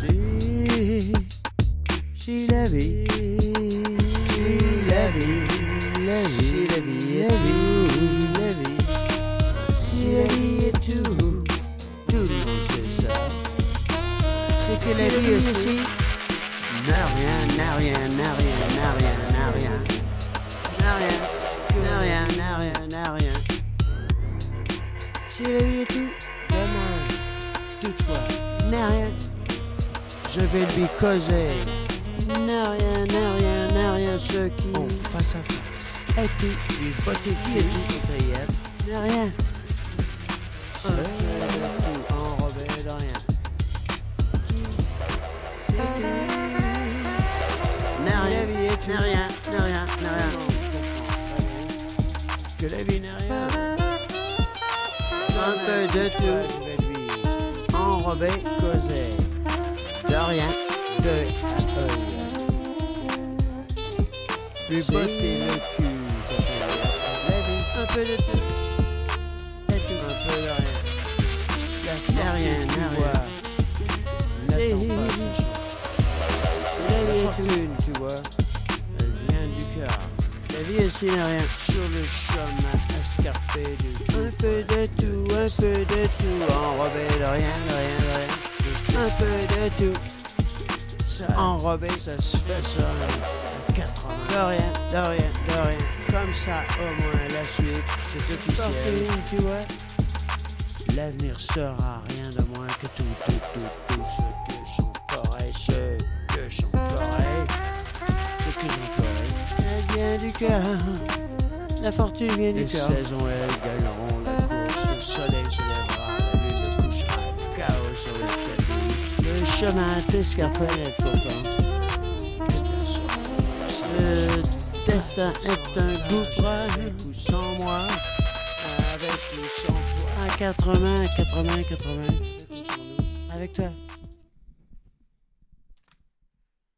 vie, la vie, la vie, la vie la vie, la vie. Si la vie est tout, tout le monde sait ça. C'est que la vie aussi n'a rien, n'a rien, n'a rien, n'a rien, n'a rien. N'a rien, rien, rien, rien. La vie est tout, dommage. Toutefois, n'a rien. Je vais lui causer. N'a rien, n'a rien, n'a rien, ce qui Oh, face à face. tout. Une beauté qui est tout taillette. N'a rien. Un tout enrobé de rien. Tout. N'a rien, n'a rien, n'a rien, n'a rien. Que la vie n'a rien. Un peu de tout enrobé, causé. Rien, de feuille. Plus beauté le cul. La un peu de tout. Et tout, un peu de rien. N'a rien. C'est la vie est une, tu vois. Elle vient du cœur. La vie aussi n'a rien. Sur le chemin escarpé de Un peu de tout, un peu de tout. Enrobé de rien, de rien, de rien. Un peu de tout. Enrobé, ça se fait à 80. De rien, de rien, de rien. Comme ça, au moins, la suite, c'est officiel. tu vois? L'avenir sera rien de moins que tout, tout, tout, tout ce que j'en ferai, ce que j'en ferai, ce que j'en ferai. Elle vient du cœur, la fortune vient du Les cœur. saisons, elles chemin de la sorte. Le destin est un gouffre, Ou sans moi, avec ou sans toi. à 80, 80, 80. Avec toi.